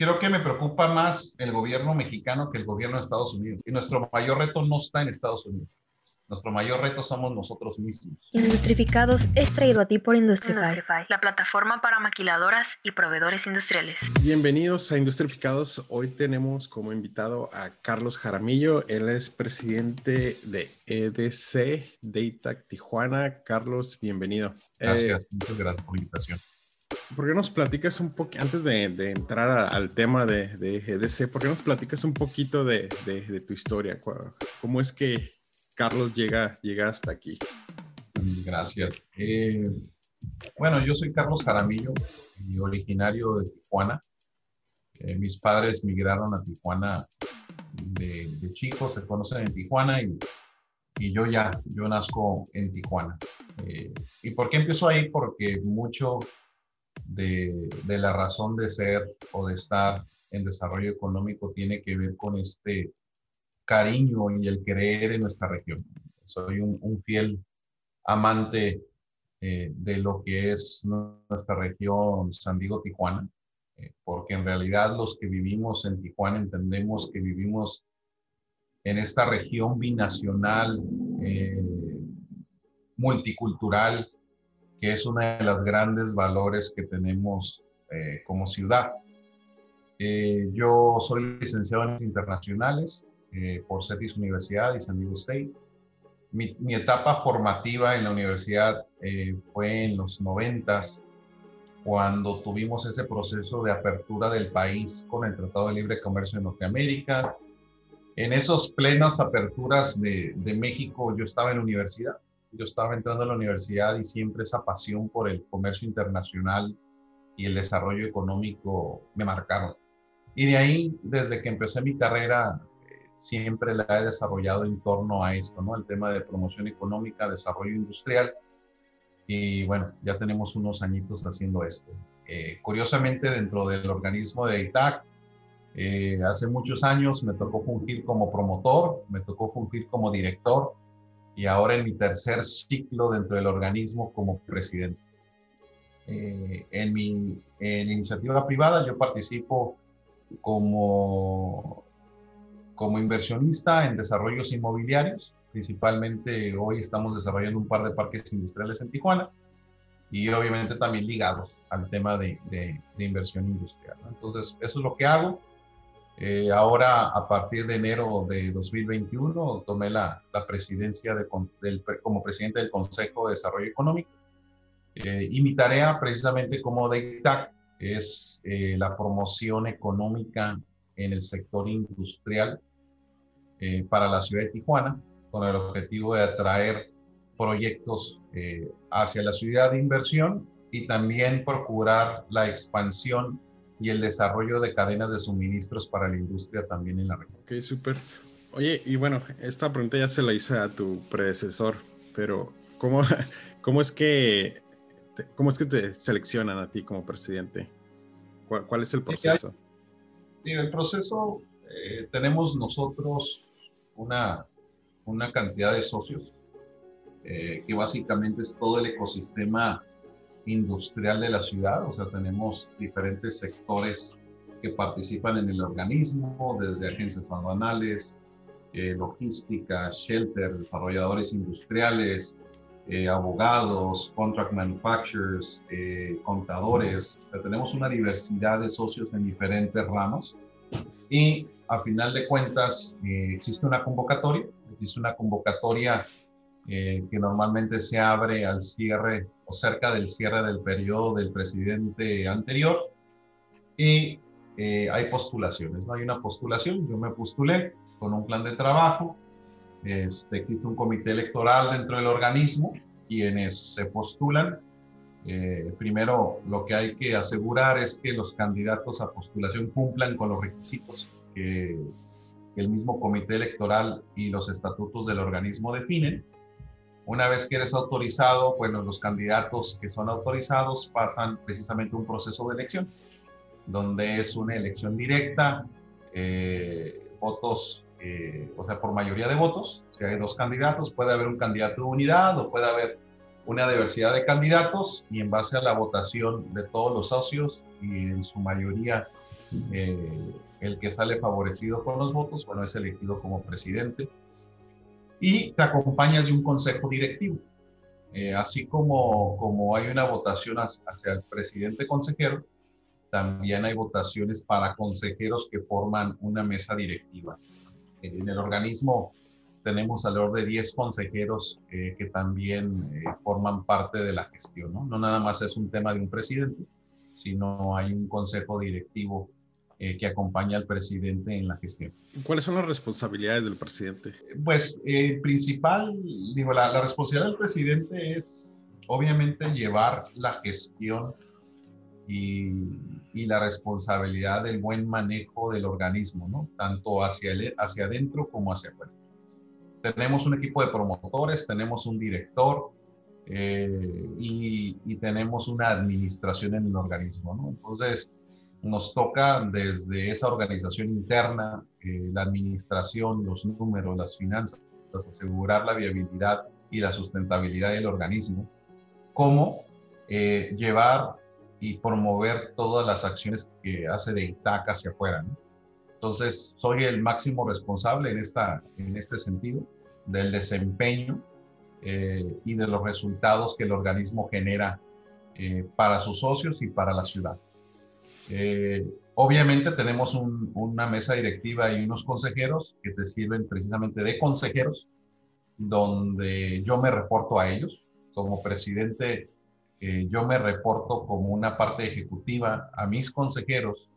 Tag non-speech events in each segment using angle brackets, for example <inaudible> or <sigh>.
creo que me preocupa más el gobierno mexicano que el gobierno de Estados Unidos. Y nuestro mayor reto no está en Estados Unidos. Nuestro mayor reto somos nosotros mismos. Industrificados es traído a ti por Industrify, la plataforma para maquiladoras y proveedores industriales. Bienvenidos a Industrificados. Hoy tenemos como invitado a Carlos Jaramillo. Él es presidente de EDC Data Tijuana. Carlos, bienvenido. Gracias, eh, muchas gracias por la invitación. ¿Por qué nos platicas un poco, antes de, entrar al tema de, de, EDC, por qué nos platicas un poquito de, de tu historia? ¿Cómo es que Carlos llega, llega hasta aquí. Gracias. Eh, bueno, yo soy Carlos Jaramillo, originario de Tijuana. Eh, mis padres migraron a Tijuana de, chicos, se conocen en Tijuana y, y, yo ya, yo nazco en Tijuana. Eh, ¿Y por qué empiezo ahí? Porque mucho de, la razón de ser o de estar en desarrollo económico tiene que ver con este cariño y el creer en nuestra región. Soy un, fiel amante eh, de lo que es nuestra región San Diego, Tijuana, eh, porque en realidad los que vivimos en Tijuana entendemos que vivimos en esta región binacional, eh, multicultural, que es uno de los grandes valores que tenemos como ciudad. yo soy licenciado en internacionales, eh, por CETIS Universidad y San Diego State. Mi, etapa formativa en la universidad eh, fue en los noventas, cuando tuvimos ese proceso de apertura del país con el Tratado de Libre Comercio de Norteamérica. En esos plenas aperturas de, de México, yo estaba en la universidad. Yo estaba entrando a la universidad y siempre esa pasión por el comercio internacional y el desarrollo económico me marcaron. Y de ahí, desde que empecé mi carrera siempre la he desarrollado en torno a esto, ¿no? El tema de promoción económica, desarrollo industrial. Y bueno, ya tenemos unos añitos haciendo esto. Eh, curiosamente, dentro del organismo de ITAC, eh, hace muchos años me tocó fungir como promotor, me tocó fungir como director y ahora en mi tercer ciclo dentro del organismo como presidente. Eh, en mi en iniciativa privada yo participo como como inversionista en desarrollos inmobiliarios. Principalmente hoy estamos desarrollando un par de parques industriales en Tijuana y obviamente también ligados al tema de, de, inversión industrial. Entonces, eso es lo que hago. Eh, ahora, a partir de enero de 2021, tomé la, la presidencia de, del, como presidente del Consejo de Desarrollo Económico. Eh, y mi tarea, precisamente como de ITAC, es eh, la promoción económica en el sector industrial eh, para la ciudad de Tijuana, con el objetivo de atraer proyectos eh, hacia la ciudad de inversión y también procurar la expansión y el desarrollo de cadenas de suministros para la industria también en la región. Ok, súper. Oye, y bueno, esta pregunta ya se la hice a tu predecesor, pero ¿cómo, <laughs> cómo, es, que, cómo es que te seleccionan a ti como presidente? ¿Cuál, es el proceso? Sí, el proceso eh, tenemos nosotros una, una cantidad de socios, eh, que básicamente es todo el ecosistema industrial de la ciudad, o sea, tenemos diferentes sectores que participan en el organismo, desde agencias aduanales, eh, logística, shelter, desarrolladores industriales, eh, abogados, contract manufacturers, contadores. tenemos una diversidad de socios en diferentes ramos y a final de cuentas eh, existe una convocatoria, existe una convocatoria eh, que normalmente se abre al cierre o cerca del cierre del periodo del presidente anterior y eh, hay postulaciones, ¿no? Hay una postulación, yo me postulé con un plan de trabajo, este, existe un comité electoral dentro del organismo, quienes se postulan. primero, lo que hay que asegurar es que los candidatos a postulación cumplan con los requisitos que el mismo comité electoral y los estatutos del organismo definen. Una vez que eres autorizado, bueno, los candidatos que son autorizados pasan precisamente un proceso de elección, donde es una elección directa, eh, votos, eh, o sea, por mayoría de votos. Si hay dos candidatos, puede haber un candidato de unidad o puede haber una diversidad de candidatos y en base a la votación de todos los socios y en su mayoría Eh, el que sale favorecido con los votos, bueno, es elegido como presidente. Y te acompañas de un consejo directivo. Eh, así como, como hay una votación hacia el presidente consejero, también hay votaciones para consejeros que forman una mesa directiva. En el organismo tenemos alrededor de 10 consejeros eh, que también eh, forman parte de la gestión. ¿no? no nada más es un tema de un presidente, sino hay un consejo directivo eh, que acompaña al presidente en la gestión. ¿Cuáles son las responsabilidades del presidente? Pues el principal, digo, la, la, responsabilidad del presidente es obviamente llevar la gestión y, y, la responsabilidad del buen manejo del organismo, ¿no? Tanto hacia, el, hacia adentro como hacia afuera. Tenemos un equipo de promotores, tenemos un director, eh, y, y, tenemos una administración en el organismo, ¿no? Entonces, nos toca desde esa organización interna, eh, la administración, los números, las finanzas, asegurar la viabilidad y la sustentabilidad del organismo, como eh, llevar y promover todas las acciones que hace de ITAC hacia afuera. Entonces, soy el máximo responsable en, esta, en este sentido del desempeño eh, y de los resultados que el organismo genera para sus socios y para la ciudad. Eh, obviamente tenemos una mesa directiva y unos consejeros que te sirven precisamente de consejeros, donde yo me reporto a ellos. Como presidente, eh, yo me reporto como una parte ejecutiva a mis consejeros,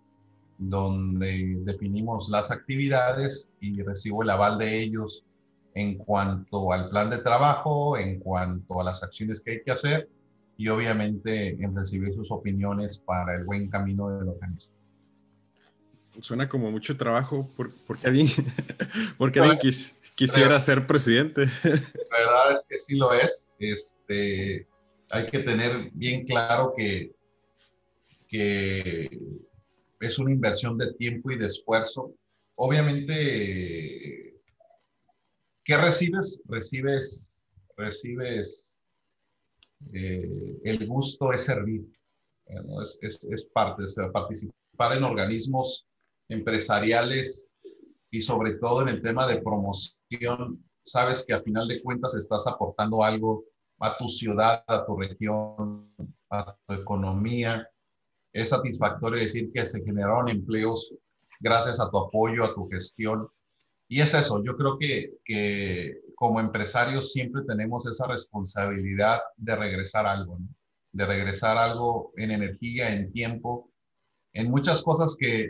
donde definimos las actividades y recibo el aval de ellos en cuanto al plan de trabajo, en cuanto a las acciones que hay que hacer y obviamente en recibir sus opiniones para el buen camino del organismo. Suena como mucho trabajo porque alguien, <laughs> porque alguien quisiera ser presidente. La verdad es que sí lo es. Este, hay que tener bien claro que, que es una inversión de tiempo y de esfuerzo. Obviamente, ¿qué recibes? Recibes, recibes eh, el gusto es servir, es, es, parte, o participar en organismos empresariales y sobre todo en el tema de promoción, sabes que a final de cuentas estás aportando algo a tu ciudad, a tu región, a tu economía. Es satisfactorio decir que se generaron empleos gracias a tu apoyo, a tu gestión. Y es eso, yo creo que, que como empresarios siempre tenemos esa responsabilidad de regresar algo, de regresar algo en energía, en tiempo, en muchas cosas que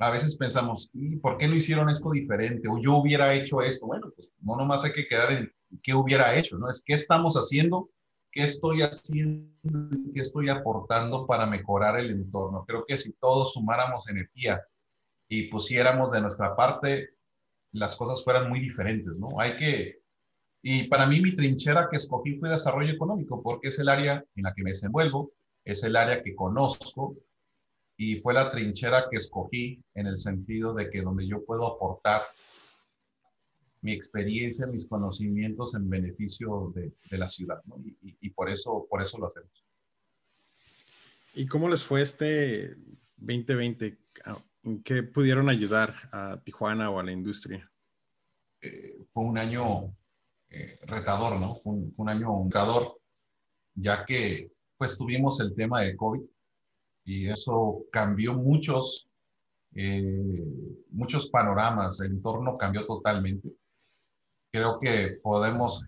a veces pensamos, ¿y por qué no hicieron esto diferente? O yo hubiera hecho esto. Bueno, pues no nomás hay que quedar en qué hubiera hecho, ¿no? Es qué estamos haciendo, qué estoy haciendo, qué estoy aportando para mejorar el entorno. Creo que si todos sumáramos energía y pusiéramos de nuestra parte, las cosas fueran muy diferentes, ¿no? Hay que, y para mí mi trinchera que escogí fue desarrollo económico, porque es el área en la que me desenvuelvo, es el área que conozco y fue la trinchera que escogí en el sentido de que donde yo puedo aportar mi experiencia, mis conocimientos en beneficio de, la ciudad, ¿no? y, y, por, eso, por eso lo hacemos. ¿Y cómo les fue este 2020? ¿En qué pudieron ayudar a Tijuana o a la industria? Eh, fue un año eh, retador, ¿no? Un, un año retador, ya que pues tuvimos el tema de COVID y eso cambió muchos, eh, muchos panoramas, el entorno cambió totalmente. Creo que podemos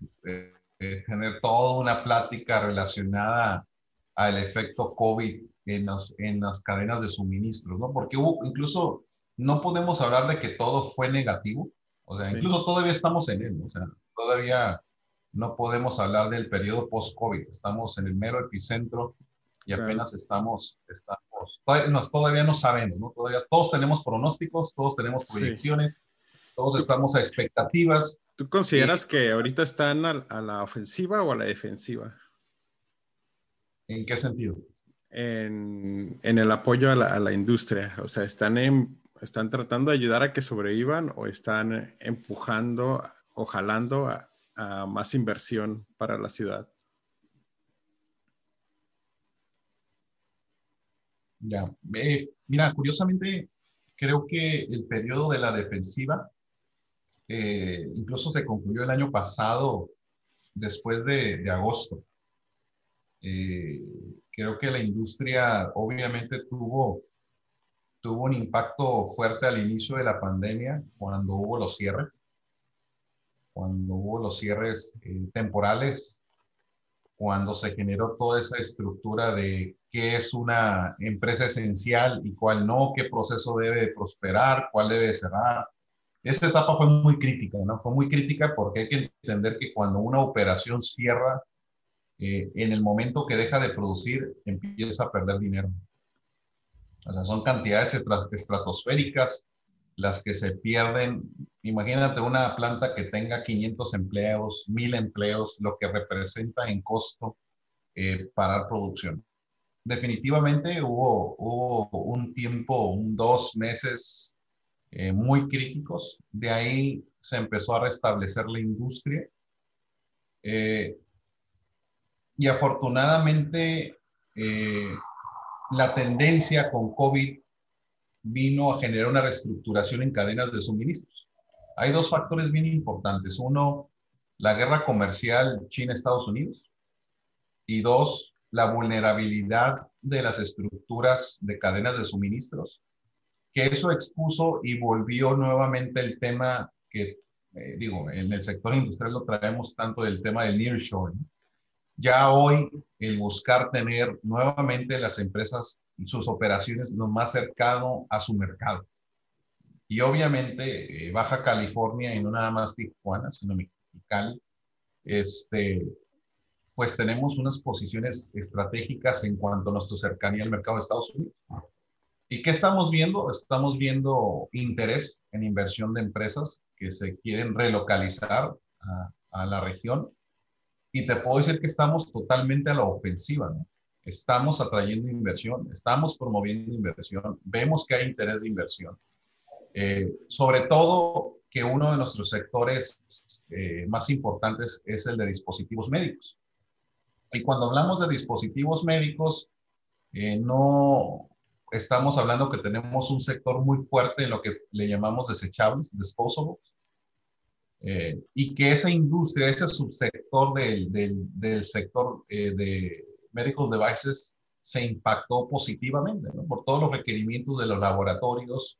tener toda una plática relacionada al efecto COVID en las, en las cadenas de suministro, ¿no? Porque hubo, incluso no podemos hablar de que todo fue negativo, o sea, incluso todavía estamos en él, o sea, todavía no podemos hablar del periodo post-COVID. Estamos en el mero epicentro y apenas estamos, estamos todavía, todavía no sabemos, ¿no? Todavía, todos tenemos pronósticos, todos tenemos proyecciones, todos estamos a expectativas. ¿Tú consideras que ahorita están a, la ofensiva o a la defensiva? ¿En qué sentido? En, el apoyo a la, industria. O sea, ¿están, ¿están tratando de ayudar a que sobrevivan o están empujando o jalando a, a más inversión para la ciudad? Ya, eh, mira, curiosamente, creo que el periodo de la defensiva eh, incluso se concluyó el año pasado, después de, agosto. Eh, creo que la industria obviamente tuvo, tuvo un impacto fuerte al inicio de la pandemia, cuando hubo los cierres, cuando hubo los cierres temporales, cuando se generó toda esa estructura de qué es una empresa esencial y cuál no, qué proceso debe prosperar, cuál debe cerrar. Esta etapa fue muy crítica, ¿no? Fue muy crítica porque hay que entender que cuando una operación cierra, eh, en el momento que deja de producir, empieza a perder dinero. O sea, son cantidades estratosféricas las que se pierden. Imagínate una planta que tenga 500 empleos, 1000 empleos, lo que representa en costo eh, parar producción definitivamente hubo, hubo un tiempo, un dos meses eh, muy críticos. De ahí se empezó a restablecer la industria. Eh, y afortunadamente, eh, la tendencia con COVID vino a generar una reestructuración en cadenas de suministros. Hay dos factores bien importantes. Uno, la guerra comercial China-Estados Unidos. Y dos, la vulnerabilidad de las estructuras de cadenas de suministros, que eso expuso y volvió nuevamente el tema que, eh, digo, en el sector industrial lo traemos tanto del tema del nearshoring. Ya hoy el buscar tener nuevamente las empresas y sus operaciones lo más cercano a su mercado. Y obviamente eh, Baja California y no nada más Tijuana, sino Mexicali, este, pues tenemos unas posiciones estratégicas en cuanto a nuestra cercanía al mercado de Estados Unidos. ¿Y qué estamos viendo? Estamos viendo interés en inversión de empresas que se quieren relocalizar a, la región. Y te puedo decir que estamos totalmente a la ofensiva. ¿no? Estamos atrayendo inversión, estamos promoviendo inversión, vemos que hay interés de inversión. Eh, sobre todo que uno de nuestros sectores eh, más importantes es el de dispositivos médicos. Y cuando hablamos de dispositivos médicos, eh, no estamos hablando que tenemos un sector muy fuerte en lo que le llamamos desechables, disposables, eh, y que esa industria, ese subsector del, del, sector eh, de medical devices se impactó positivamente por todos los requerimientos de los laboratorios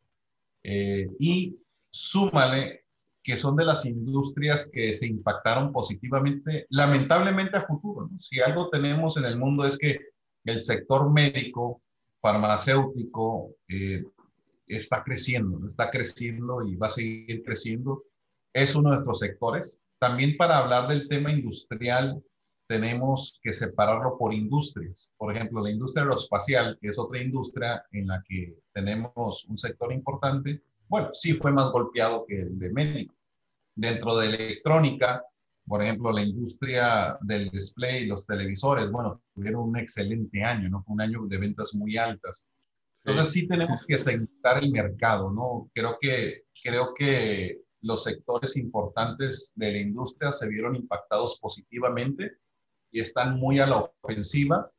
y súmale que son de las industrias que se impactaron positivamente, lamentablemente a futuro. Si algo tenemos en el mundo es que el sector médico, farmacéutico, eh, está creciendo, está creciendo y va a seguir creciendo. Es uno de nuestros sectores. También para hablar del tema industrial, tenemos que separarlo por industrias. Por ejemplo, la industria aeroespacial, que es otra industria en la que tenemos un sector importante, bueno, sí fue más golpeado que el de médico. Dentro de electrónica, por ejemplo, la industria del display, los televisores, bueno, tuvieron un excelente año, ¿no? Un año de ventas muy altas. Entonces sí tenemos que segmentar el mercado, ¿no? Creo que, creo que los sectores importantes de la industria se vieron impactados positivamente y están muy a la ofensiva,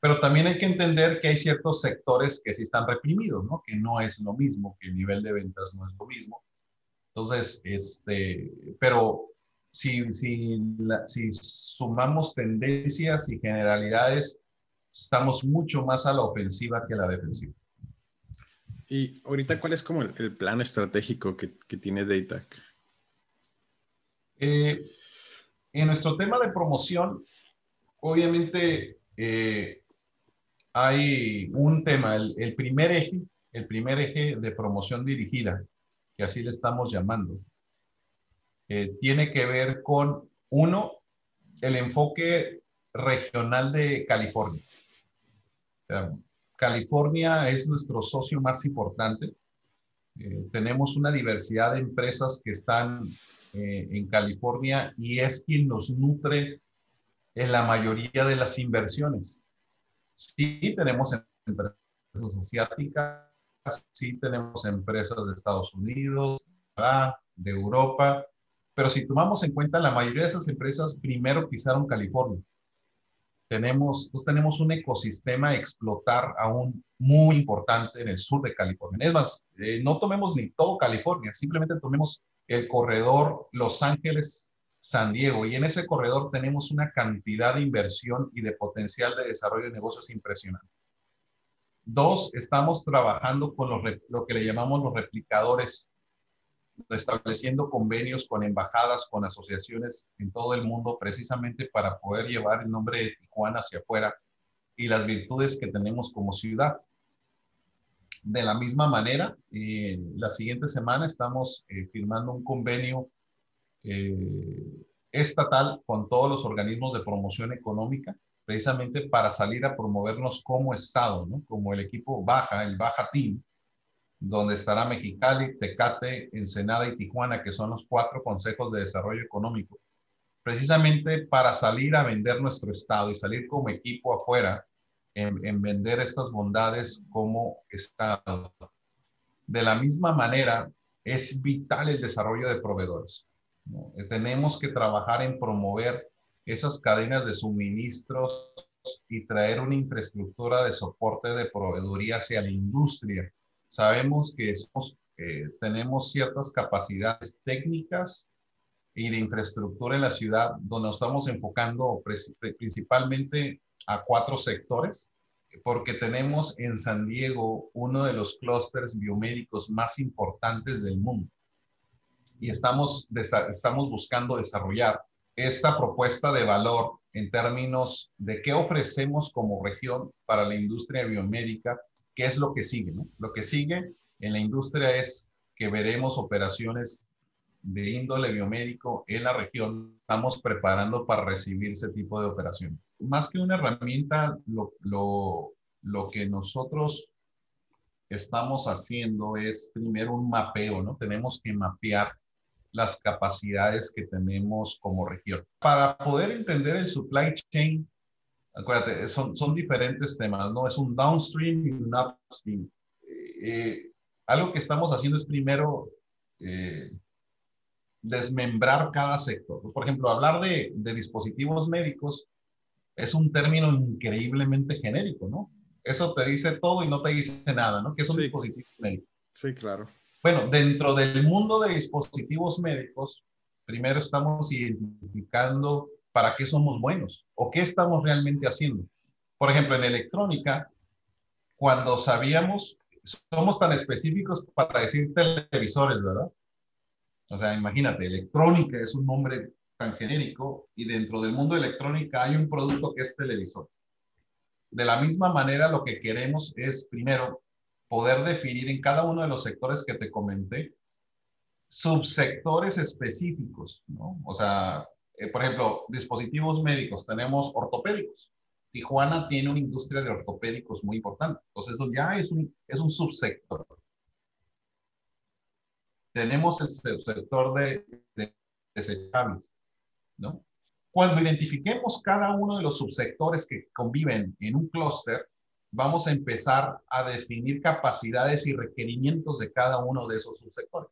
pero también hay que entender que hay ciertos sectores que sí están reprimidos, ¿no? Que no es lo mismo, que el nivel de ventas no es lo mismo. Entonces, este, pero si, si, si sumamos tendencias y generalidades, estamos mucho más a la ofensiva que a la defensiva. Y ahorita, ¿cuál es como el, plan estratégico que, que tiene DATAC? Eh, en nuestro tema de promoción, obviamente eh, hay un tema, el, el, primer eje, el primer eje de promoción dirigida que así le estamos llamando, eh, tiene que ver con, uno, el enfoque regional de California. California es nuestro socio más importante. Eh, tenemos una diversidad de empresas que están eh, en California y es quien nos nutre en la mayoría de las inversiones. Sí tenemos empresas asiáticas, sí tenemos empresas de Estados Unidos, de Europa, pero si tomamos en cuenta, la mayoría de esas empresas primero pisaron California. Tenemos, pues tenemos un ecosistema a explotar aún muy importante en el sur de California. Es más, eh, no tomemos ni todo California, simplemente tomemos el corredor Los Ángeles, San Diego, y en ese corredor tenemos una cantidad de inversión y de potencial de desarrollo de negocios impresionante. Dos, estamos trabajando con lo que le llamamos los replicadores, estableciendo convenios con embajadas, con asociaciones en todo el mundo, precisamente para poder llevar el nombre de Tijuana hacia afuera y las virtudes que tenemos como ciudad. De la misma manera, eh, la siguiente semana estamos eh, firmando un convenio eh, estatal con todos los organismos de promoción económica, precisamente para salir a promovernos como Estado, como el equipo Baja, el Baja Team, donde estará Mexicali, Tecate, Ensenada y Tijuana, que son los cuatro consejos de desarrollo económico, precisamente para salir a vender nuestro Estado y salir como equipo afuera en, vender estas bondades como Estado. De la misma manera, es vital el desarrollo de proveedores. Tenemos que trabajar en promover esas cadenas de suministros y traer una infraestructura de soporte de proveeduría hacia la industria. Sabemos que eh, tenemos ciertas capacidades técnicas y de infraestructura en la ciudad donde nos estamos enfocando principalmente a cuatro sectores, porque tenemos en San Diego uno de los clústeres biomédicos más importantes del mundo. Y estamos, estamos buscando desarrollar esta propuesta de valor en términos de qué ofrecemos como región para la industria biomédica, qué es lo que sigue. Lo que sigue en la industria es que veremos operaciones de índole biomédico en la región, estamos preparando para recibir ese tipo de operaciones. Más que una herramienta, lo, lo, que nosotros estamos haciendo es primero un mapeo, ¿no? Tenemos que mapear las capacidades que tenemos como región. Para poder entender el supply chain, acuérdate, son, son diferentes temas, ¿no? Es un downstream y un upstream. Eh, algo que estamos haciendo es primero eh, desmembrar cada sector. Por ejemplo, hablar de, dispositivos médicos es un término increíblemente genérico, ¿no? Eso te dice todo y no te dice nada, ¿no? ¿Qué es un dispositivo médico? Sí, claro. Bueno, dentro del mundo de dispositivos médicos, primero estamos identificando para qué somos buenos o qué estamos realmente haciendo. Por ejemplo, en electrónica, cuando sabíamos, somos tan específicos para decir televisores, ¿verdad? O sea, imagínate, electrónica es un nombre tan genérico y dentro del mundo de electrónica hay un producto que es televisor. De la misma manera, lo que queremos es, primero, poder definir en cada uno de los sectores que te comenté, subsectores específicos, ¿no? O sea, eh, por ejemplo, dispositivos médicos, tenemos ortopédicos. Tijuana tiene una industria de ortopédicos muy importante. Entonces, eso ya es un, es un subsector tenemos el sector de, desechables, ¿no? Cuando identifiquemos cada uno de los subsectores que conviven en un clúster, vamos a empezar a definir capacidades y requerimientos de cada uno de esos subsectores.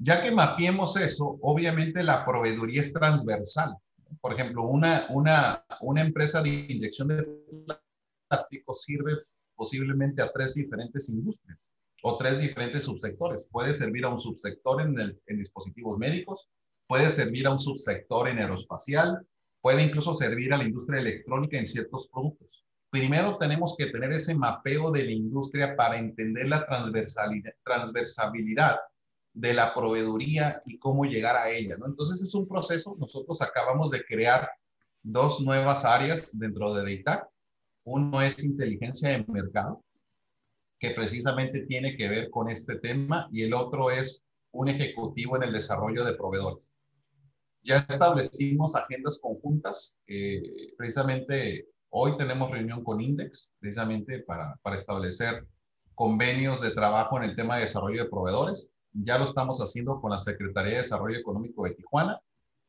Ya que mapeemos eso, obviamente la proveeduría es transversal. Por ejemplo, una, una, una empresa de inyección de plástico sirve posiblemente a tres diferentes industrias o tres diferentes subsectores. Puede servir a un subsector en, en dispositivos médicos, puede servir a un subsector en aeroespacial, puede incluso servir a la industria electrónica en ciertos productos. Primero tenemos que tener ese mapeo de la industria para entender la transversalidad, transversabilidad de la proveeduría y cómo llegar a ella. ¿no? Entonces es un proceso, nosotros acabamos de crear dos nuevas áreas dentro de DATAC. Uno es inteligencia de mercado, que precisamente tiene que ver con este tema y el otro es un ejecutivo en el desarrollo de proveedores. Ya establecimos agendas conjuntas, eh, precisamente hoy tenemos reunión con Index, precisamente para, para establecer convenios de trabajo en el tema de desarrollo de proveedores. Ya lo estamos haciendo con la Secretaría de Desarrollo Económico de Tijuana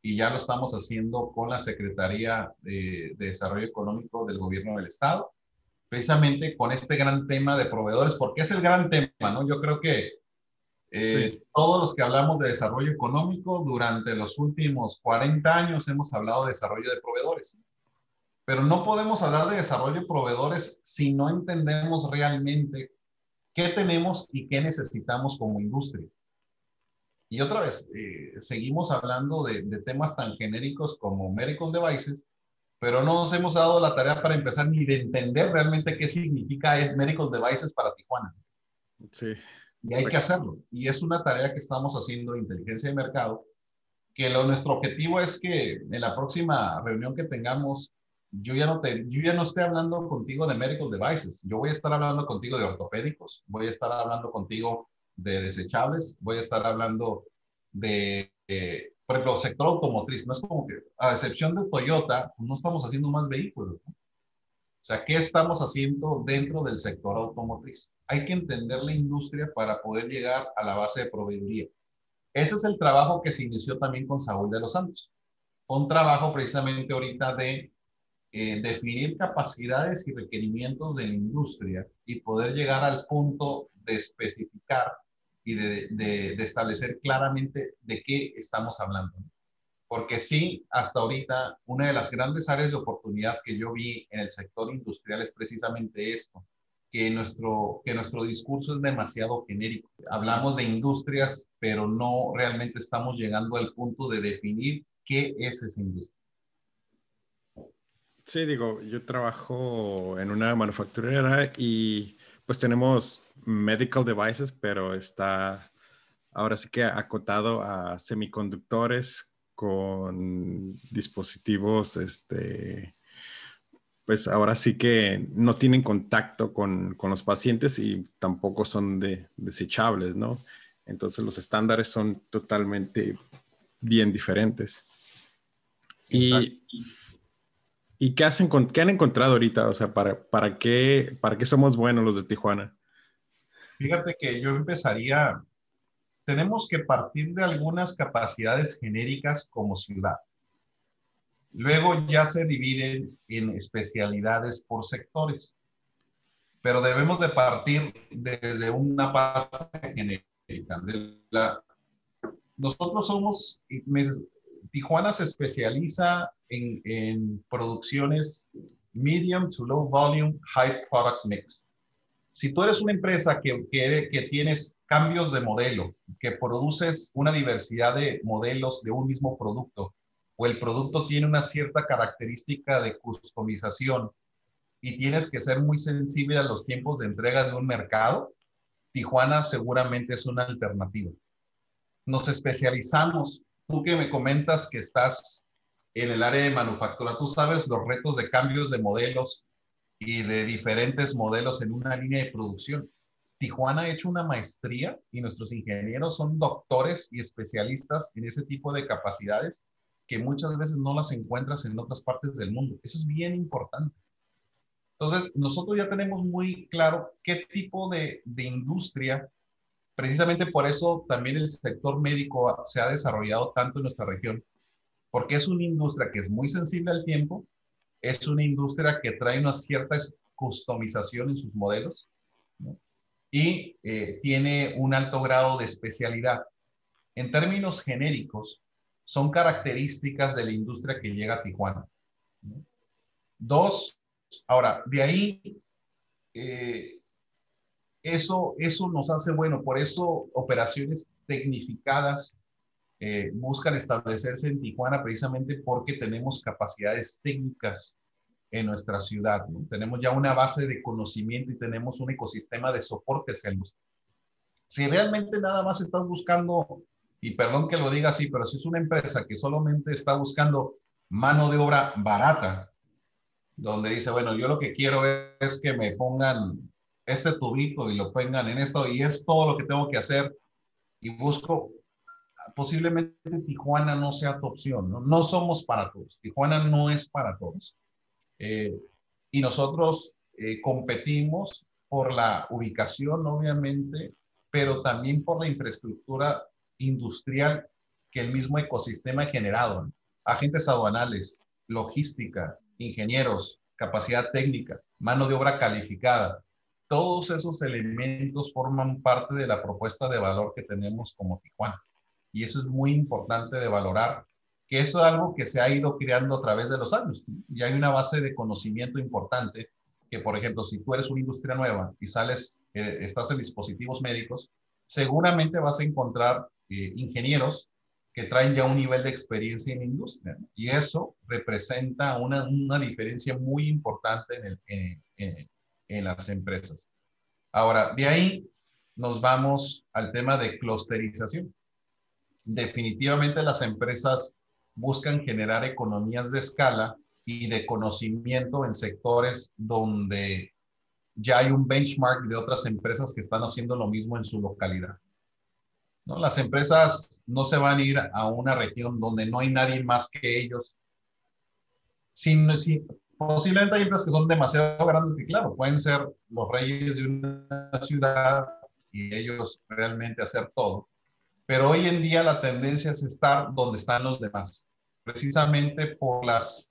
y ya lo estamos haciendo con la Secretaría de, de Desarrollo Económico del Gobierno del Estado precisamente con este gran tema de proveedores, porque es el gran tema, ¿no? Yo creo que eh, todos los que hablamos de desarrollo económico, durante los últimos 40 años hemos hablado de desarrollo de proveedores. Pero no podemos hablar de desarrollo de proveedores si no entendemos realmente qué tenemos y qué necesitamos como industria. Y otra vez, eh, seguimos hablando de, de, temas tan genéricos como Medical Devices, pero no nos hemos dado la tarea para empezar ni de entender realmente qué significa Medical Devices para Tijuana. Sí. Y hay que hacerlo. Y es una tarea que estamos haciendo de inteligencia de mercado, que lo, nuestro objetivo es que en la próxima reunión que tengamos, yo ya, no te, yo ya no esté hablando contigo de medical devices, yo voy a estar hablando contigo de ortopédicos, voy a estar hablando contigo de desechables, voy a estar hablando de, por ejemplo, sector automotriz. No es como que, a excepción de Toyota, no estamos haciendo más vehículos. O sea, ¿qué estamos haciendo dentro del sector automotriz? Hay que entender la industria para poder llegar a la base de proveeduría. Ese es el trabajo que se inició también con Saúl de los Santos. Fue un trabajo precisamente ahorita de eh, definir capacidades y requerimientos de la industria y poder llegar al punto de especificar y de, de, de establecer claramente de qué estamos hablando. Porque sí, hasta ahorita, una de las grandes áreas de oportunidad que yo vi en el sector industrial es precisamente esto, que nuestro, que nuestro discurso es demasiado genérico. Hablamos de industrias, pero no realmente estamos llegando al punto de definir qué es esa industria. Sí, digo, yo trabajo en una manufacturera y pues tenemos medical devices, pero está ahora sí que acotado a semiconductores con dispositivos, este, pues ahora sí que no tienen contacto con, con los pacientes y tampoco son de, desechables, ¿no? Entonces los estándares son totalmente bien diferentes. Y, ¿Y qué, con, qué han encontrado ahorita? O sea, ¿para, para, qué, ¿para qué somos buenos los de Tijuana? Fíjate que yo empezaría, tenemos que partir de algunas capacidades genéricas como ciudad. Luego ya se dividen en especialidades por sectores, pero debemos de partir desde una base genérica. la, nosotros somos, Tijuana se especializa en, producciones medium to low volume, high product mix. Si tú eres una empresa que, que, que, tienes cambios de modelo, que produces una diversidad de modelos de un mismo producto, o el producto tiene una cierta característica de customización y tienes que ser muy sensible a los tiempos de entrega de un mercado, Tijuana seguramente es una alternativa. Nos especializamos. Tú que me comentas que estás en el área de manufactura. Tú sabes los retos de cambios de modelos y de diferentes modelos en una línea de producción. Tijuana ha hecho una maestría y nuestros ingenieros son doctores y especialistas en ese tipo de capacidades que muchas veces no las encuentras en otras partes del mundo. Eso es bien importante. Entonces, nosotros ya tenemos muy claro qué tipo de, de industria, precisamente por eso también el sector médico se ha desarrollado tanto en nuestra región, porque es una industria que es muy sensible al tiempo, es una industria que trae una cierta customización en sus modelos y eh, tiene un alto grado de especialidad. En términos genéricos, son características de la industria que llega a Tijuana. Dos, ahora, de ahí, eh, eso, eso nos hace bueno, por eso operaciones tecnificadas eh, buscan establecerse en Tijuana precisamente porque tenemos capacidades técnicas en nuestra ciudad. Tenemos ya una base de conocimiento y tenemos un ecosistema de soporte hacia Si realmente nada más estás buscando, y perdón que lo diga así, pero si es una empresa que solamente está buscando mano de obra barata, donde dice, bueno, yo lo que quiero es que me pongan este tubito y lo pongan en esto y es todo lo que tengo que hacer y busco posiblemente Tijuana no sea tu opción, ¿no? No somos para todos. Tijuana no es para todos. Eh, y nosotros eh, competimos por la ubicación, obviamente, pero también por la infraestructura industrial que el mismo ecosistema ha generado. Agentes aduanales, logística, ingenieros, capacidad técnica, mano de obra calificada. Todos esos elementos forman parte de la propuesta de valor que tenemos como Tijuana y eso es muy importante de valorar que eso es algo que se ha ido creando a través de los años. Y hay una base de conocimiento importante que, por ejemplo, si tú eres una industria nueva y sales, eh, estás en dispositivos médicos, seguramente vas a encontrar eh, ingenieros que traen ya un nivel de experiencia en la industria. Y eso representa una, diferencia muy importante en, el, las empresas. Ahora, de ahí nos vamos al tema de clusterización. Definitivamente las empresas buscan generar economías de escala y de conocimiento en sectores donde ya hay un benchmark de otras empresas que están haciendo lo mismo en su localidad. ¿No? Las empresas no se van a ir a una región donde no hay nadie más que ellos. Sin, sin, posiblemente hay empresas que son demasiado grandes que, claro, pueden ser los reyes de una ciudad y ellos realmente hacer todo. Pero hoy en día la tendencia es estar donde están los demás precisamente por las,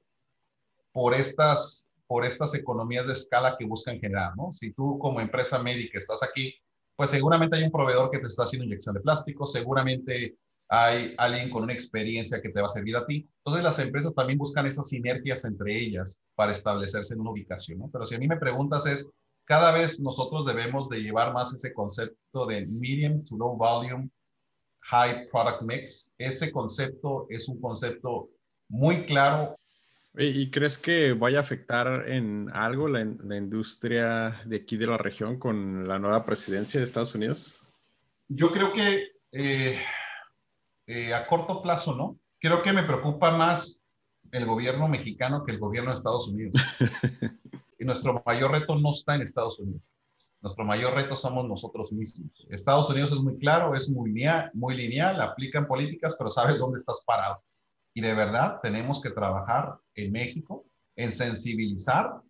por estas, por estas economías de escala que buscan generar, ¿no? Si tú como empresa médica estás aquí, pues seguramente hay un proveedor que te está haciendo inyección de plástico, seguramente hay alguien con una experiencia que te va a servir a ti. Entonces las empresas también buscan esas sinergias entre ellas para establecerse en una ubicación, ¿no? Pero si a mí me preguntas es, cada vez nosotros debemos de llevar más ese concepto de medium to low volume High Product Mix. Ese concepto es un concepto muy claro. ¿Y crees que vaya a afectar en algo la, industria de aquí de la región con la nueva presidencia de Estados Unidos? Yo creo que eh, eh, a corto plazo, ¿no? Creo que me preocupa más el gobierno mexicano que el gobierno de Estados Unidos. <laughs> y nuestro mayor reto no está en Estados Unidos. Nuestro mayor reto somos nosotros mismos. Estados Unidos es muy claro, es muy lineal, muy lineal, aplican políticas, pero sabes dónde estás parado. Y de verdad tenemos que trabajar en México en sensibilizar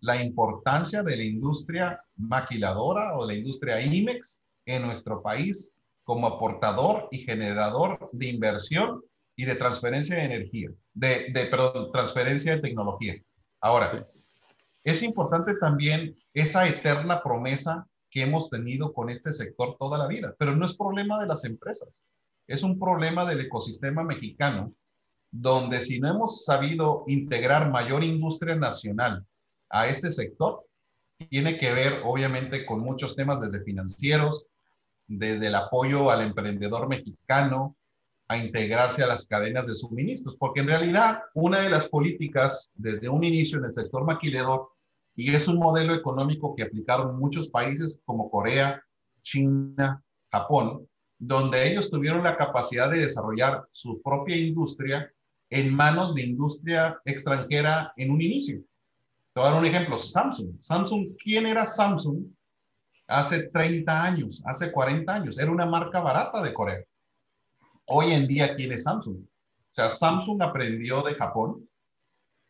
la importancia de la industria maquiladora o la industria IMEX en nuestro país como aportador y generador de inversión y de transferencia de energía, de, de perdón, transferencia de tecnología. Ahora, es importante también esa eterna promesa que hemos tenido con este sector toda la vida, pero no es problema de las empresas, es un problema del ecosistema mexicano, donde si no hemos sabido integrar mayor industria nacional a este sector, tiene que ver obviamente con muchos temas desde financieros, desde el apoyo al emprendedor mexicano, a integrarse a las cadenas de suministros, porque en realidad una de las políticas desde un inicio en el sector maquilador y es un modelo económico que aplicaron muchos países como Corea, China, Japón, donde ellos tuvieron la capacidad de desarrollar su propia industria en manos de industria extranjera en un inicio. Te voy a dar un ejemplo, Samsung. Samsung, ¿quién era Samsung hace 30 años, hace 40 años? Era una marca barata de Corea. Hoy en día, ¿quién es Samsung? O sea, Samsung aprendió de Japón,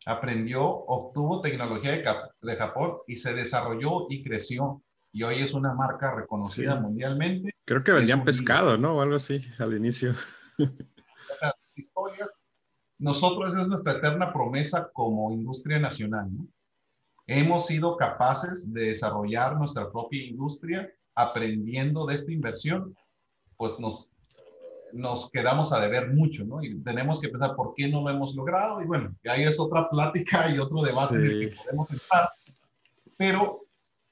aprendió, obtuvo tecnología de, Japón y se desarrolló y creció. Y hoy es una marca reconocida mundialmente. Creo que vendían pescado, ¿no? O algo así al inicio. <laughs> O sea, historias. Nosotros es nuestra eterna promesa como industria nacional, ¿no? Hemos sido capaces de desarrollar nuestra propia industria aprendiendo de esta inversión, pues nos nos quedamos a deber mucho, ¿no? Y tenemos que pensar por qué no lo hemos logrado. Y bueno, ahí es otra plática y otro debate en el que podemos entrar. Pero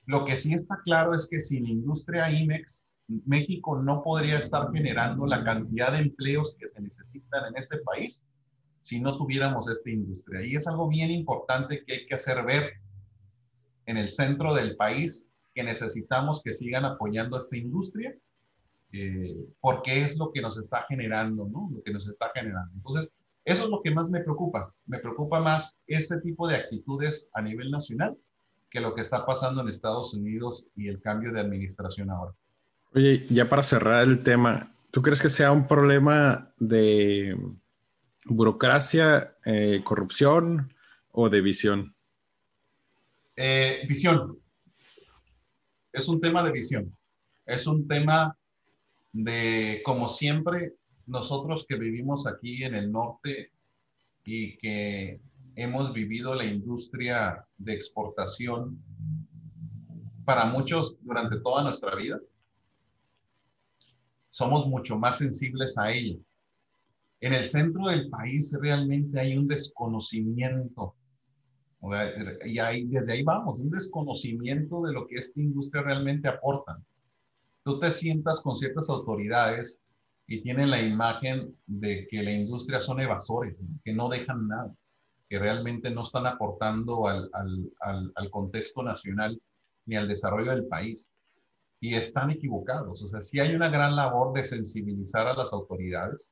lo que sí está claro es que sin industria IMEX, México no podría estar generando la cantidad de empleos que se necesitan en este país si no tuviéramos esta industria. Y es algo bien importante que hay que hacer ver en el centro del país que necesitamos que sigan apoyando esta industria eh, porque es lo que nos está generando, ¿no? Lo que nos está generando. Entonces, eso es lo que más me preocupa. Me preocupa más ese tipo de actitudes a nivel nacional que lo que está pasando en Estados Unidos y el cambio de administración ahora. Oye, ya para cerrar el tema, ¿tú crees que sea un problema de burocracia, eh, corrupción o de visión? Eh, visión. Es un tema de visión. Es un tema de, como siempre, nosotros que vivimos aquí en el norte y que hemos vivido la industria de exportación para muchos durante toda nuestra vida, somos mucho más sensibles a ella. En el centro del país realmente hay un desconocimiento. Y ahí, desde ahí vamos, un desconocimiento de lo que esta industria realmente aporta. Tú te sientas con ciertas autoridades y tienen la imagen de que la industria son evasores, que no dejan nada, que realmente no están aportando al, al, al, contexto nacional ni al desarrollo del país. Y están equivocados. O sea, sí hay una gran labor de sensibilizar a las autoridades.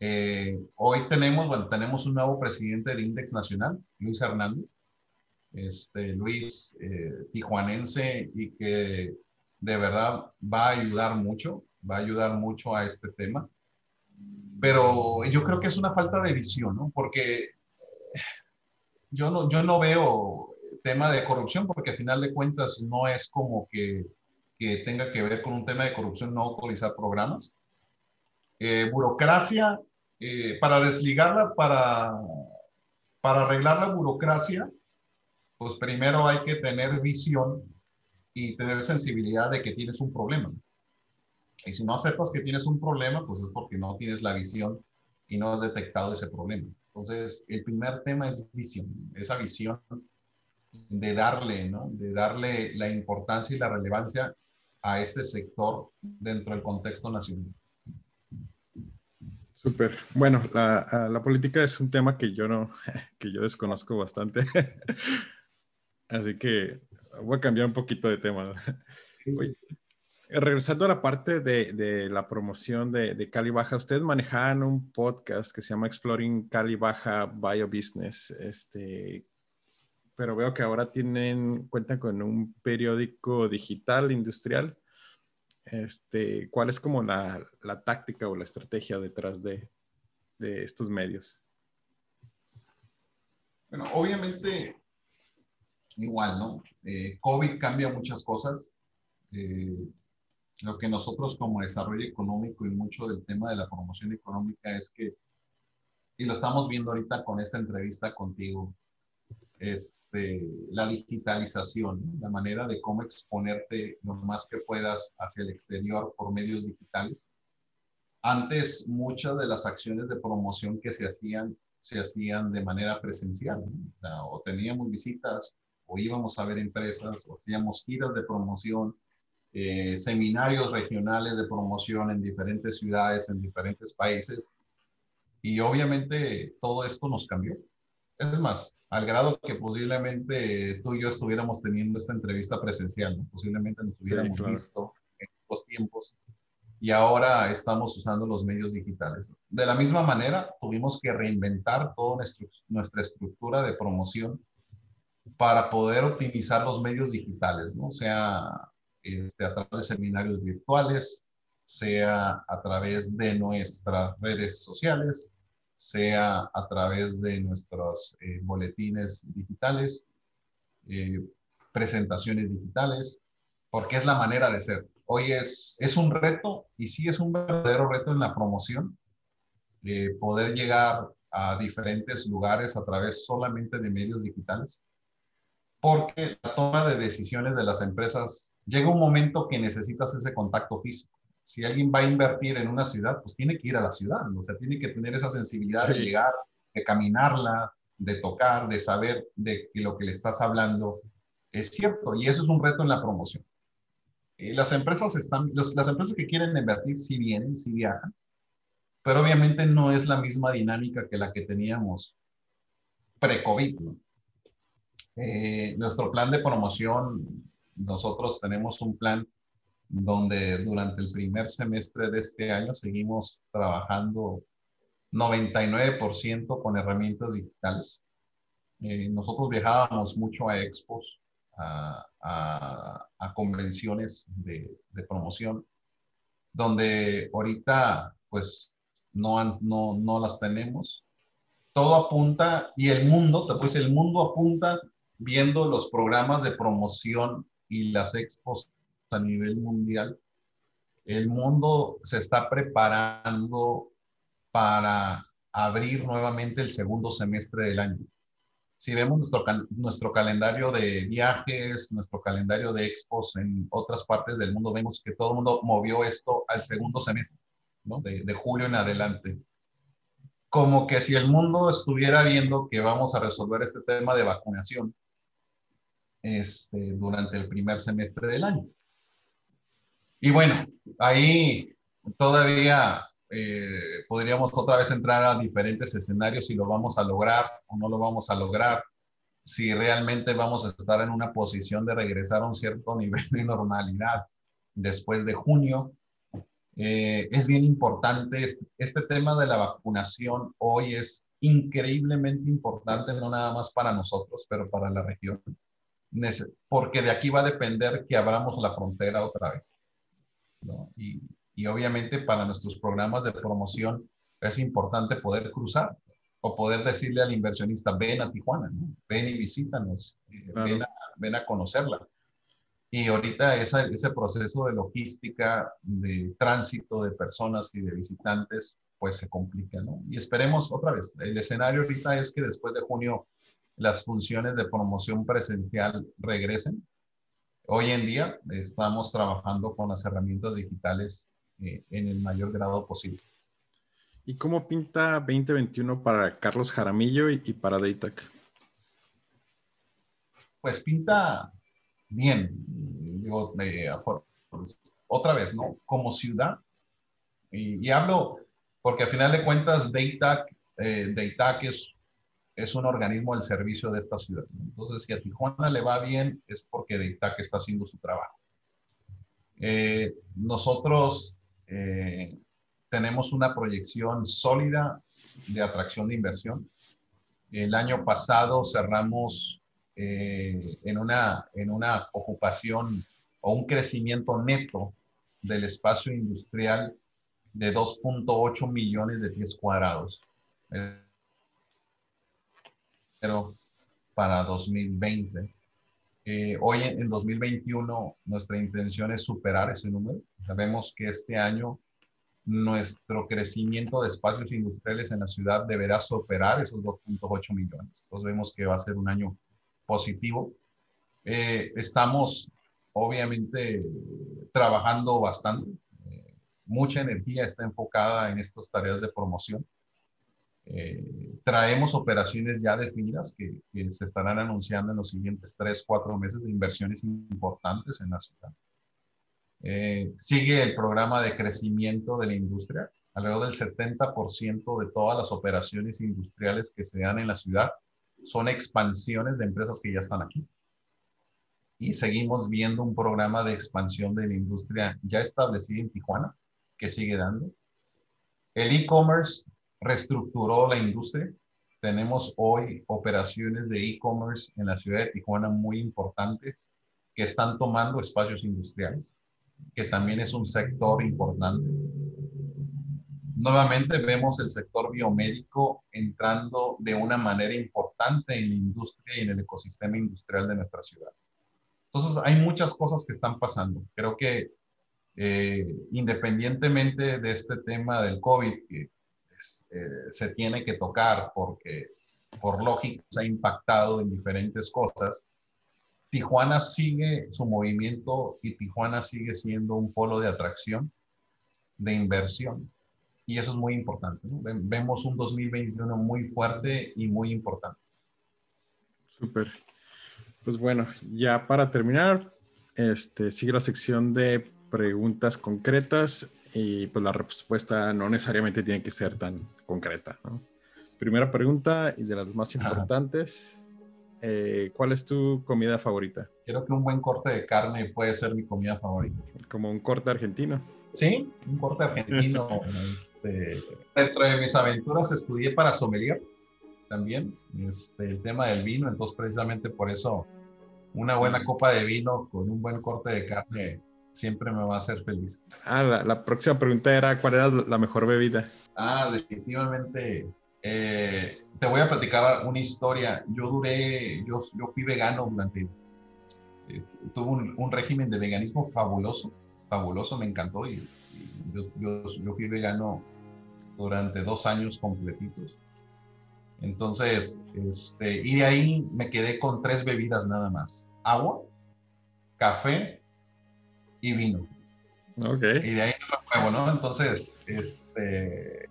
Eh, hoy tenemos, bueno, tenemos un nuevo presidente del Index Nacional, Luis Hernández, este, Luis eh, tijuanense y que de verdad va a ayudar mucho va a ayudar mucho a este tema. Pero yo creo que es una falta de visión, ¿no? Porque yo no, yo no veo tema de corrupción, porque al final de cuentas no es como que, que tenga que ver con un tema de corrupción no autorizar programas. Eh, burocracia, eh, para desligarla, para, para arreglar la burocracia, pues primero hay que tener visión y tener sensibilidad de que tienes un problema. Y si no aceptas que tienes un problema, pues es porque no tienes la visión y no has detectado ese problema. Entonces, el primer tema es visión, esa visión de darle, ¿no? De darle la importancia y la relevancia a este sector dentro del contexto nacional. Súper. Bueno, la, la, política es un tema que yo no, <laughs> que yo desconozco bastante. <laughs> Así que voy a cambiar un poquito de tema. Regresando a la parte de, la promoción de, Cali Baja, ustedes manejaban un podcast que se llama Exploring Cali Baja Bio Business, este, pero veo que ahora tienen, cuentan con un periódico digital industrial. Este, ¿Cuál es como la, táctica o la estrategia detrás de, estos medios? Bueno, obviamente, igual, ¿no? Eh, COVID cambia muchas cosas. Eh, lo que nosotros como desarrollo económico y mucho del tema de la promoción económica es que, y lo estamos viendo ahorita con esta entrevista contigo, este, la digitalización, la manera de cómo exponerte lo más que puedas hacia el exterior por medios digitales. Antes muchas de las acciones de promoción que se hacían se hacían de manera presencial, o teníamos visitas, o íbamos a ver empresas, o hacíamos giras de promoción, eh, seminarios regionales de promoción en diferentes ciudades, en diferentes países. Y obviamente todo esto nos cambió. Es más, al grado que posiblemente tú y yo estuviéramos teniendo esta entrevista presencial, posiblemente nos hubiéramos visto en los tiempos y ahora estamos usando los medios digitales. De la misma manera, tuvimos que reinventar toda nuestra estructura de promoción para poder optimizar los medios digitales, ¿no? Sea, este, a través de seminarios virtuales, sea a través de nuestras redes sociales, sea a través de nuestros eh, boletines digitales, eh, presentaciones digitales, porque es la manera de ser. Hoy es, es un reto y sí es un verdadero reto en la promoción, eh, poder llegar a diferentes lugares a través solamente de medios digitales, porque la toma de decisiones de las empresas llega un momento que necesitas ese contacto físico. Si alguien va a invertir en una ciudad, pues tiene que ir a la ciudad, o sea, tiene que tener esa sensibilidad de llegar, de caminarla, de tocar, de saber de que lo que le estás hablando es cierto. Y eso es un reto en la promoción. Eh, las empresas están, las, empresas que quieren invertir sí vienen, sí viajan, pero obviamente no es la misma dinámica que la que teníamos pre-COVID. Eh, nuestro plan de promoción nosotros tenemos un plan donde durante el primer semestre de este año seguimos trabajando 99% con herramientas digitales. Eh, nosotros viajábamos mucho a expos, a, convenciones de, promoción, donde ahorita pues no, no, no las tenemos. Todo apunta y el mundo, pues el mundo apunta viendo los programas de promoción y las expos a nivel mundial, el mundo se está preparando para abrir nuevamente el segundo semestre del año. Si vemos nuestro, nuestro calendario de viajes, nuestro calendario de expos en otras partes del mundo, vemos que todo el mundo movió esto al segundo semestre, ¿no? de, de julio en adelante. como que si el mundo estuviera viendo que vamos a resolver este tema de vacunación este, durante el primer semestre del año. Y bueno, ahí todavía eh, podríamos otra vez entrar a diferentes escenarios si lo vamos a lograr o no lo vamos a lograr, si realmente vamos a estar en una posición de regresar a un cierto <laughs> nivel de normalidad después de junio eh, es bien importante. Este, este, tema de la vacunación hoy es increíblemente importante, no nada más para nosotros, pero para la región, porque de aquí va a depender que abramos la frontera otra vez. Y, y obviamente para nuestros programas de promoción es importante poder cruzar o poder decirle al inversionista, ven a Tijuana, ven y visítanos, eh, ven, a, ven a conocerla. Y ahorita esa, ese proceso de logística, de tránsito de personas y de visitantes, pues se complica, ¿no? Y esperemos otra vez, el escenario ahorita es que después de junio las funciones de promoción presencial regresen. Hoy en día estamos trabajando con las herramientas digitales eh, en el mayor grado posible. ¿Y cómo pinta 2021 para Carlos Jaramillo y, y para Daytac? Pues pinta bien, digo, otra vez, ¿no? Como ciudad, y, hablo porque a final de cuentas DATAC, eh, es, es un organismo al servicio de esta ciudad. Entonces, si a Tijuana le va bien, es porque DATAC está haciendo su trabajo. Eh, nosotros eh, tenemos una proyección sólida de atracción de inversión. El año pasado cerramos eh, en, una, en una ocupación o un crecimiento neto del espacio industrial de 2.8 millones de pies cuadrados. Pero para 2020. Eh, hoy en 2021 nuestra intención es superar ese número. Sabemos que este año nuestro crecimiento de espacios industriales en la ciudad deberá superar esos 2.8 millones. Entonces vemos que va a ser un año positivo. Eh, estamos obviamente trabajando bastante. Eh, mucha energía está enfocada en estas tareas de promoción. Eh, traemos operaciones ya definidas que, que, se estarán anunciando en los siguientes tres, cuatro meses de inversiones importantes en la ciudad. sigue el programa de crecimiento de la industria. Alrededor del 70% de todas las operaciones industriales que se dan en la ciudad son expansiones de empresas que ya están aquí. Y seguimos viendo un programa de expansión de la industria ya establecido en Tijuana, que sigue dando. El e-commerce reestructuró la industria. Tenemos hoy operaciones de e-commerce en la ciudad de Tijuana muy importantes que están tomando espacios industriales, que también es un sector importante nuevamente vemos el sector biomédico entrando de una manera importante en la industria y en el ecosistema industrial de nuestra ciudad. Entonces, hay muchas cosas que están pasando. Creo que eh, independientemente de este tema del COVID, que eh, se tiene que tocar porque por lógica se ha impactado en diferentes cosas, Tijuana sigue su movimiento y Tijuana sigue siendo un polo de atracción, de inversión y eso es muy importante. Vemos un 2021 muy fuerte y muy importante. Súper. Pues bueno, ya para terminar, este, sigue la sección de preguntas concretas y pues la respuesta no necesariamente tiene que ser tan concreta. Primera pregunta y de las más importantes, eh, ¿cuál es tu comida favorita? Creo que un buen corte de carne puede ser mi comida favorita. Como un corte argentino. Sí, un corte argentino. <laughs> este, dentro de mis aventuras estudié para sommelier también, este, el tema del vino, entonces precisamente por eso una buena copa de vino con un buen corte de carne siempre me va a hacer feliz. Ah, la, próxima pregunta era, ¿cuál era la mejor bebida? Ah, definitivamente. Eh, te voy a platicar una historia. Yo duré, yo, yo fui vegano durante, eh, tuve un, un régimen de veganismo fabuloso fabuloso, me encantó y, yo, yo, fui vegano durante dos años completitos. Entonces, este, y de ahí me quedé con tres bebidas nada más. Agua, café y vino. Ok. Y de ahí no me muevo, ¿no? Entonces, este,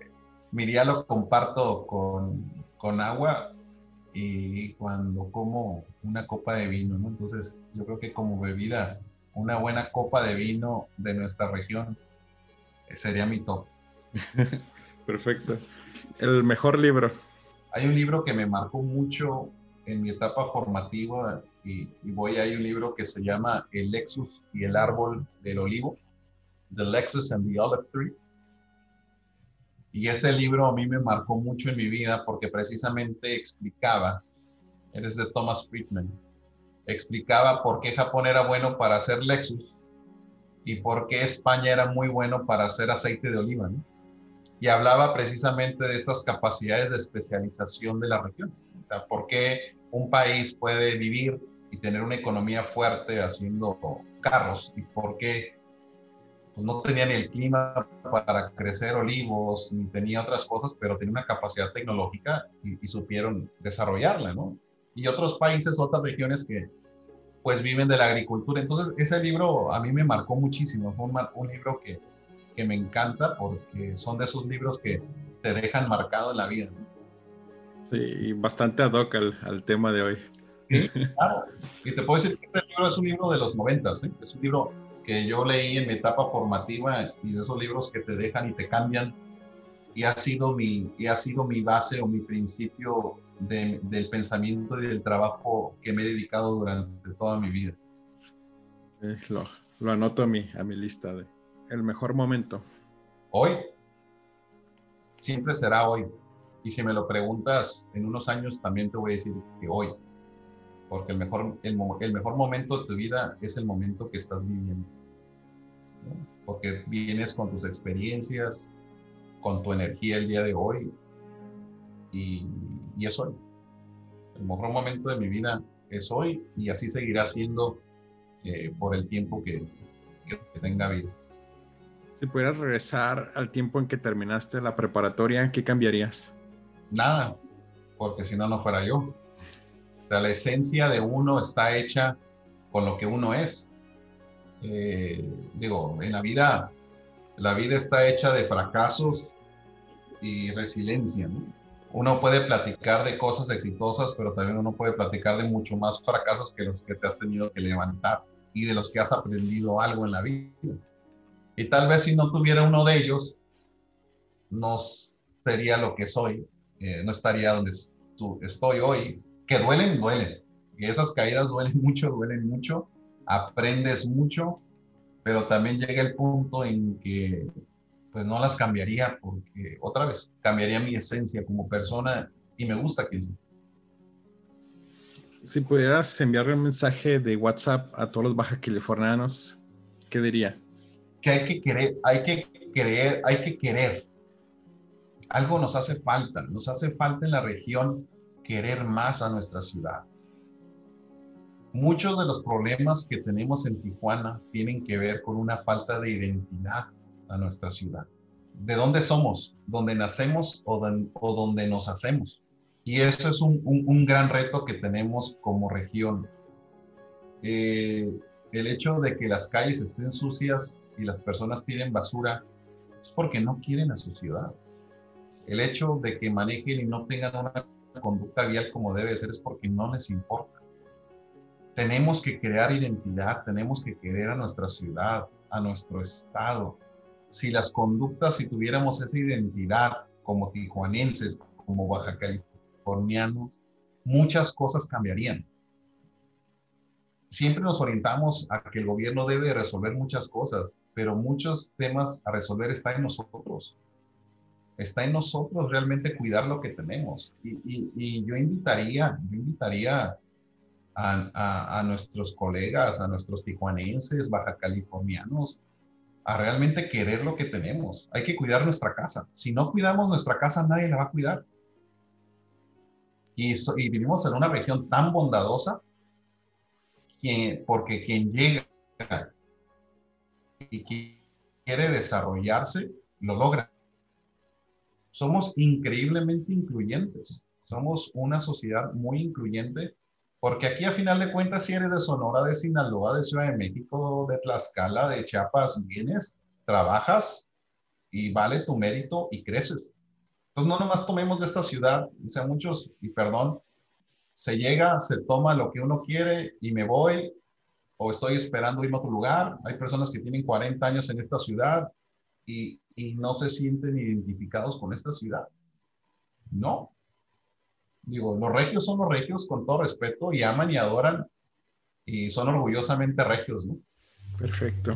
mi día lo comparto con, con agua y cuando como una copa de vino, ¿no? Entonces, yo creo que como bebida, una buena copa de vino de nuestra región sería mi top. <laughs> Perfecto. El mejor libro. Hay un libro que me marcó mucho en mi etapa formativa y, y voy, hay un libro que se llama El Lexus y el árbol del olivo, The Lexus and the Olive Tree. Y ese libro a mí me marcó mucho en mi vida porque precisamente explicaba, eres de Thomas Friedman, explicaba por qué Japón era bueno para hacer Lexus y por qué España era muy bueno para hacer aceite de oliva. Y hablaba precisamente de estas capacidades de especialización de la región. O sea, por qué un país puede vivir y tener una economía fuerte haciendo carros y por qué pues no tenía ni el clima para crecer olivos, ni tenía otras cosas, pero tenía una capacidad tecnológica y, supieron desarrollarla, ¿no? Y otros países, otras regiones que pues viven de la agricultura. Entonces, ese libro a mí me marcó muchísimo. Fue un, libro que, que, me encanta porque son de esos libros que te dejan marcado en la vida. Sí, y bastante ad hoc al, al tema de hoy. Sí, <laughs> claro. Y te puedo decir que este libro es un libro de los noventas, ¿eh? es un libro que yo leí en mi etapa formativa y de esos libros que te dejan y te cambian y ha sido mi, y ha sido mi base o mi principio del pensamiento y del trabajo que me he dedicado durante toda mi vida. Lo, lo anoto a mi, a mi lista de el mejor momento. Hoy. Siempre será hoy. Y si me lo preguntas en unos años, también te voy a decir que hoy porque el mejor, el, mejor momento de tu vida es el momento que estás viviendo. Porque vienes con tus experiencias, con tu energía el día de hoy, y, y es hoy. El mejor momento de mi vida es hoy y así seguirá siendo eh, por el tiempo que, que tenga vida. Si pudieras regresar al tiempo en que terminaste la preparatoria, ¿qué cambiarías? Nada, porque si no, no fuera yo. O sea, la esencia de uno está hecha con lo que uno es. Eh, digo, en la vida, la vida está hecha de fracasos y resiliencia. Uno puede platicar de cosas exitosas, pero también uno puede platicar de mucho más fracasos que los que te has tenido que levantar y de los que has aprendido algo en la vida. Y tal vez si no tuviera uno de ellos, no sería lo que soy, eh, no estaría donde estoy hoy, que duelen, duelen. Y esas caídas duelen <laughs> mucho, duelen mucho, aprendes mucho, pero también llega el punto en que pues no las cambiaría porque otra vez cambiaría mi esencia como persona y me gusta que si pudieras enviarle un mensaje de WhatsApp a todos los baja californianos, ¿qué diría? Que hay que querer, hay que querer, hay que querer. Algo nos hace falta, nos hace falta en la región querer más a nuestra ciudad. Muchos de los problemas que tenemos en Tijuana tienen que ver con una falta de identidad a nuestra ciudad. ¿De dónde somos? ¿Dónde nacemos o, dónde nos hacemos? Y eso es un, gran reto que tenemos como región. Eh, el hecho de que las calles estén sucias y las personas tiren basura es porque no quieren a su ciudad. El hecho de que manejen y no tengan una conducta vial como debe ser es porque no les importa. Tenemos que crear identidad, tenemos que querer a nuestra ciudad, a nuestro estado. Si las conductas, si tuviéramos esa identidad como tijuanenses, como baja californianos, muchas cosas cambiarían. Siempre nos orientamos a que el gobierno debe resolver muchas cosas, pero muchos temas a resolver están en nosotros está en nosotros realmente cuidar lo que tenemos. Y, yo invitaría, yo invitaría a, a, nuestros colegas, a nuestros tijuanenses, baja californianos, a realmente querer lo que tenemos. Hay que cuidar nuestra casa. Si no cuidamos nuestra casa, nadie la va a cuidar. Y, y vivimos en una región tan bondadosa que, porque quien llega y quiere desarrollarse, lo logra somos increíblemente incluyentes. Somos una sociedad muy incluyente porque aquí a final de cuentas, si eres de Sonora, de Sinaloa, de Ciudad de México, de Tlaxcala, de Chiapas, vienes, trabajas y vale tu mérito y creces. Entonces, no nomás tomemos de esta ciudad, sea, muchos, y perdón, se llega, se toma lo que uno quiere y me voy, o estoy esperando irme a otro lugar. Hay personas que tienen 40 años en esta ciudad y, no se sienten identificados con esta ciudad. No. Digo, los regios son los regios con todo respeto y aman y adoran y son orgullosamente regios, ¿no? Perfecto.